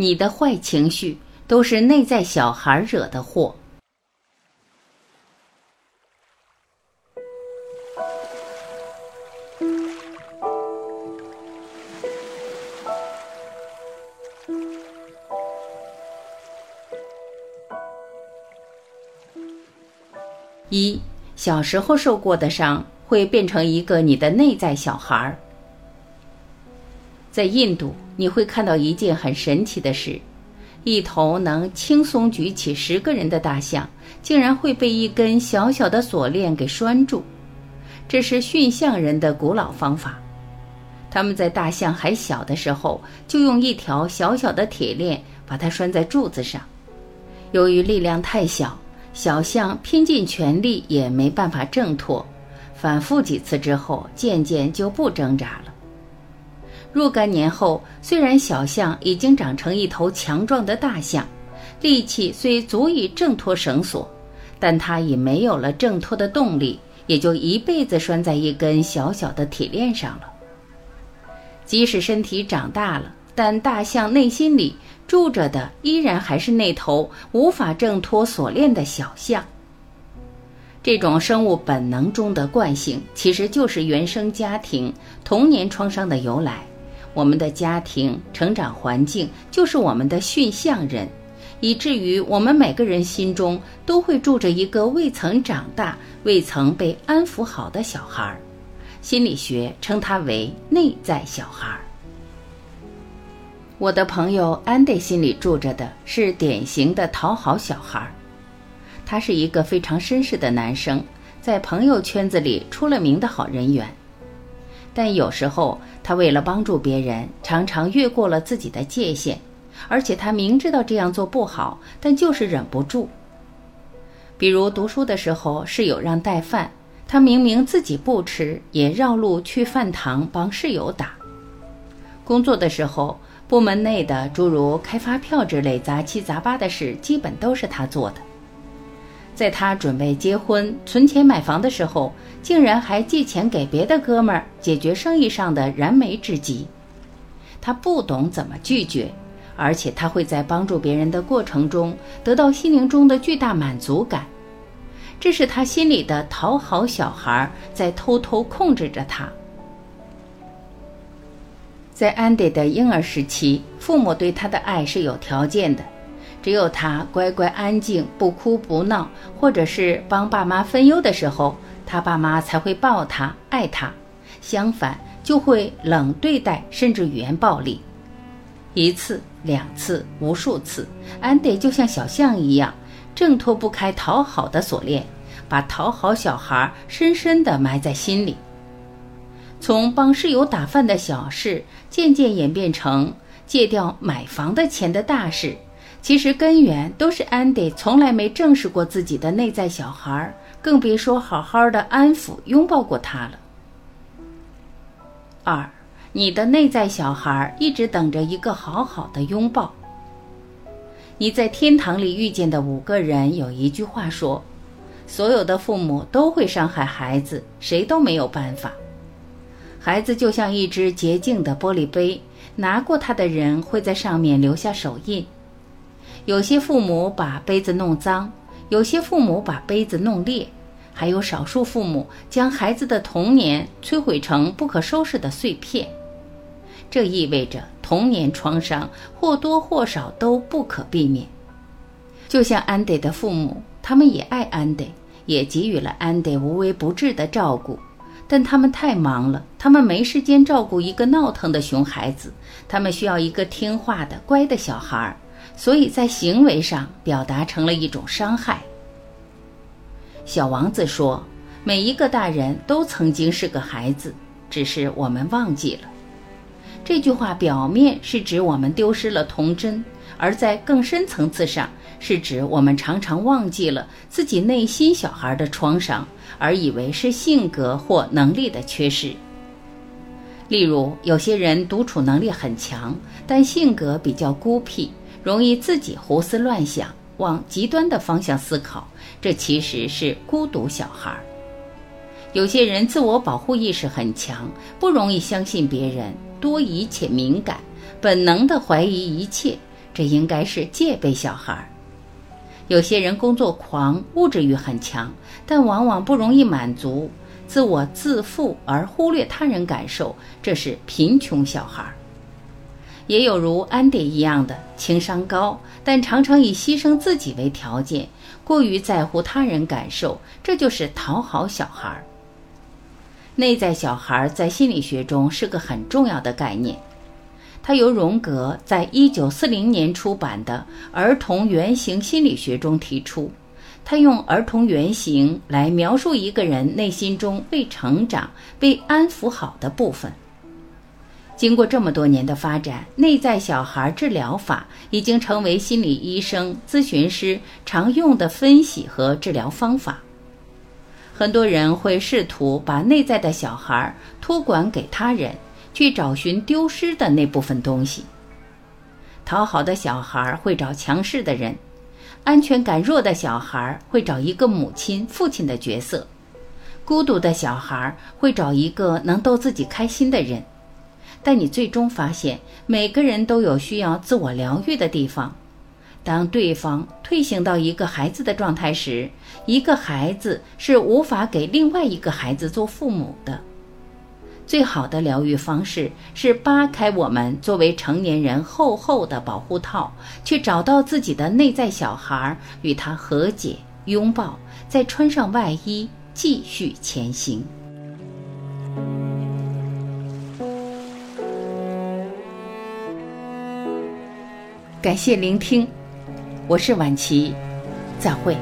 你的坏情绪都是内在小孩惹的祸。一，小时候受过的伤会变成一个你的内在小孩儿。在印度，你会看到一件很神奇的事：一头能轻松举起十个人的大象，竟然会被一根小小的锁链给拴住。这是驯象人的古老方法。他们在大象还小的时候，就用一条小小的铁链把它拴在柱子上。由于力量太小，小象拼尽全力也没办法挣脱。反复几次之后，渐渐就不挣扎了。若干年后，虽然小象已经长成一头强壮的大象，力气虽足以挣脱绳索，但它已没有了挣脱的动力，也就一辈子拴在一根小小的铁链上了。即使身体长大了，但大象内心里住着的依然还是那头无法挣脱锁链的小象。这种生物本能中的惯性，其实就是原生家庭、童年创伤的由来。我们的家庭成长环境就是我们的驯象人，以至于我们每个人心中都会住着一个未曾长大、未曾被安抚好的小孩儿。心理学称它为内在小孩儿。我的朋友安迪心里住着的是典型的讨好小孩儿，他是一个非常绅士的男生，在朋友圈子里出了名的好人缘。但有时候他为了帮助别人，常常越过了自己的界限，而且他明知道这样做不好，但就是忍不住。比如读书的时候，室友让带饭。他明明自己不吃，也绕路去饭堂帮室友打。工作的时候，部门内的诸如开发票之类杂七杂八的事，基本都是他做的。在他准备结婚、存钱买房的时候，竟然还借钱给别的哥们儿解决生意上的燃眉之急。他不懂怎么拒绝，而且他会在帮助别人的过程中得到心灵中的巨大满足感。这是他心里的讨好小孩在偷偷控制着他。在安迪的婴儿时期，父母对他的爱是有条件的，只有他乖乖安静、不哭不闹，或者是帮爸妈分忧的时候，他爸妈才会抱他、爱他。相反，就会冷对待，甚至语言暴力。一次、两次、无数次，安迪就像小象一样。挣脱不开讨好的锁链，把讨好小孩深深地埋在心里。从帮室友打饭的小事，渐渐演变成借掉买房的钱的大事。其实根源都是安迪从来没正视过自己的内在小孩，更别说好好的安抚、拥抱过他了。二，你的内在小孩一直等着一个好好的拥抱。你在天堂里遇见的五个人有一句话说：“所有的父母都会伤害孩子，谁都没有办法。孩子就像一只洁净的玻璃杯，拿过它的人会在上面留下手印。有些父母把杯子弄脏，有些父母把杯子弄裂，还有少数父母将孩子的童年摧毁成不可收拾的碎片。这意味着。”童年创伤或多或少都不可避免，就像安迪的父母，他们也爱安迪，也给予了安迪无微不至的照顾，但他们太忙了，他们没时间照顾一个闹腾的熊孩子，他们需要一个听话的乖的小孩儿，所以在行为上表达成了一种伤害。小王子说：“每一个大人都曾经是个孩子，只是我们忘记了。”这句话表面是指我们丢失了童真，而在更深层次上是指我们常常忘记了自己内心小孩的创伤，而以为是性格或能力的缺失。例如，有些人独处能力很强，但性格比较孤僻，容易自己胡思乱想，往极端的方向思考，这其实是孤独小孩。有些人自我保护意识很强，不容易相信别人。多疑且敏感，本能的怀疑一切，这应该是戒备小孩。有些人工作狂，物质欲很强，但往往不容易满足，自我自负而忽略他人感受，这是贫穷小孩。也有如安迪一样的，情商高，但常常以牺牲自己为条件，过于在乎他人感受，这就是讨好小孩。内在小孩在心理学中是个很重要的概念。它由荣格在一九四零年出版的《儿童原型心理学》中提出，他用儿童原型来描述一个人内心中未成长、被安抚好的部分。经过这么多年的发展，内在小孩治疗法已经成为心理医生、咨询师常用的分析和治疗方法。很多人会试图把内在的小孩托管给他人。去找寻丢失的那部分东西。讨好的小孩会找强势的人，安全感弱的小孩会找一个母亲、父亲的角色，孤独的小孩会找一个能逗自己开心的人。但你最终发现，每个人都有需要自我疗愈的地方。当对方退行到一个孩子的状态时，一个孩子是无法给另外一个孩子做父母的。最好的疗愈方式是扒开我们作为成年人厚厚的保护套，去找到自己的内在小孩，与他和解、拥抱，再穿上外衣，继续前行。感谢聆听，我是晚琪，再会。